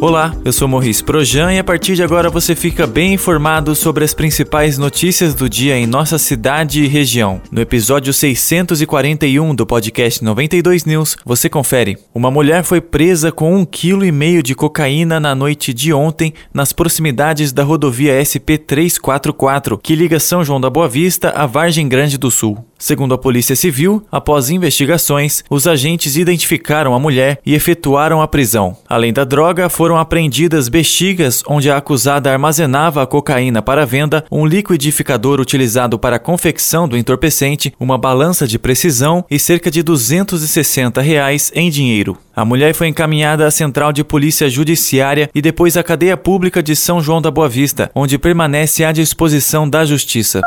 Olá, eu sou Morris Projan e a partir de agora você fica bem informado sobre as principais notícias do dia em nossa cidade e região. No episódio 641 do podcast 92 News, você confere. Uma mulher foi presa com um quilo e meio de cocaína na noite de ontem nas proximidades da rodovia SP 344, que liga São João da Boa Vista a Vargem Grande do Sul. Segundo a Polícia Civil, após investigações, os agentes identificaram a mulher e efetuaram a prisão. Além da droga, foram apreendidas bexigas onde a acusada armazenava a cocaína para venda, um liquidificador utilizado para a confecção do entorpecente, uma balança de precisão e cerca de 260 reais em dinheiro. A mulher foi encaminhada à Central de Polícia Judiciária e depois à Cadeia Pública de São João da Boa Vista, onde permanece à disposição da Justiça.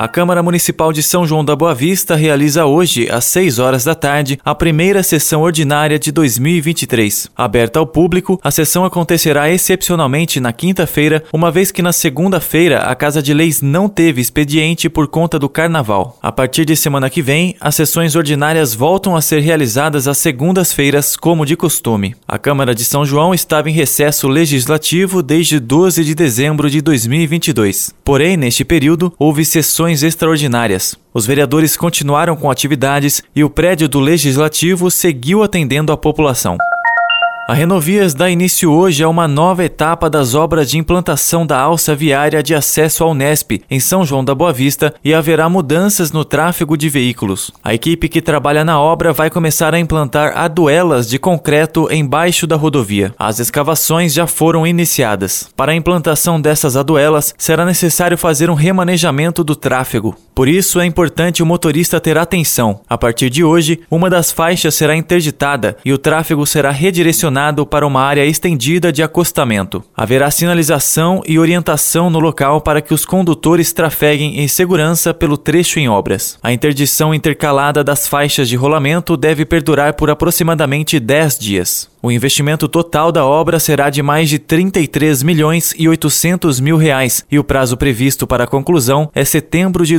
A Câmara Municipal de São João da Boa Vista realiza hoje, às 6 horas da tarde, a primeira sessão ordinária de 2023. Aberta ao público, a sessão acontecerá excepcionalmente na quinta-feira, uma vez que na segunda-feira a Casa de Leis não teve expediente por conta do carnaval. A partir de semana que vem, as sessões ordinárias voltam a ser realizadas às segundas-feiras, como de costume. A Câmara de São João estava em recesso legislativo desde 12 de dezembro de 2022. Porém, neste período, houve sessões sessões extraordinárias. Os vereadores continuaram com atividades e o prédio do Legislativo seguiu atendendo a população. A Renovias dá início hoje a uma nova etapa das obras de implantação da alça viária de acesso ao Nesp, em São João da Boa Vista, e haverá mudanças no tráfego de veículos. A equipe que trabalha na obra vai começar a implantar aduelas de concreto embaixo da rodovia. As escavações já foram iniciadas. Para a implantação dessas aduelas, será necessário fazer um remanejamento do tráfego. Por isso, é importante o motorista ter atenção. A partir de hoje, uma das faixas será interditada e o tráfego será redirecionado para uma área estendida de acostamento. Haverá sinalização e orientação no local para que os condutores trafeguem em segurança pelo trecho em obras. A interdição intercalada das faixas de rolamento deve perdurar por aproximadamente 10 dias. O investimento total da obra será de mais de 33 milhões e 800 mil reais e o prazo previsto para a conclusão é setembro de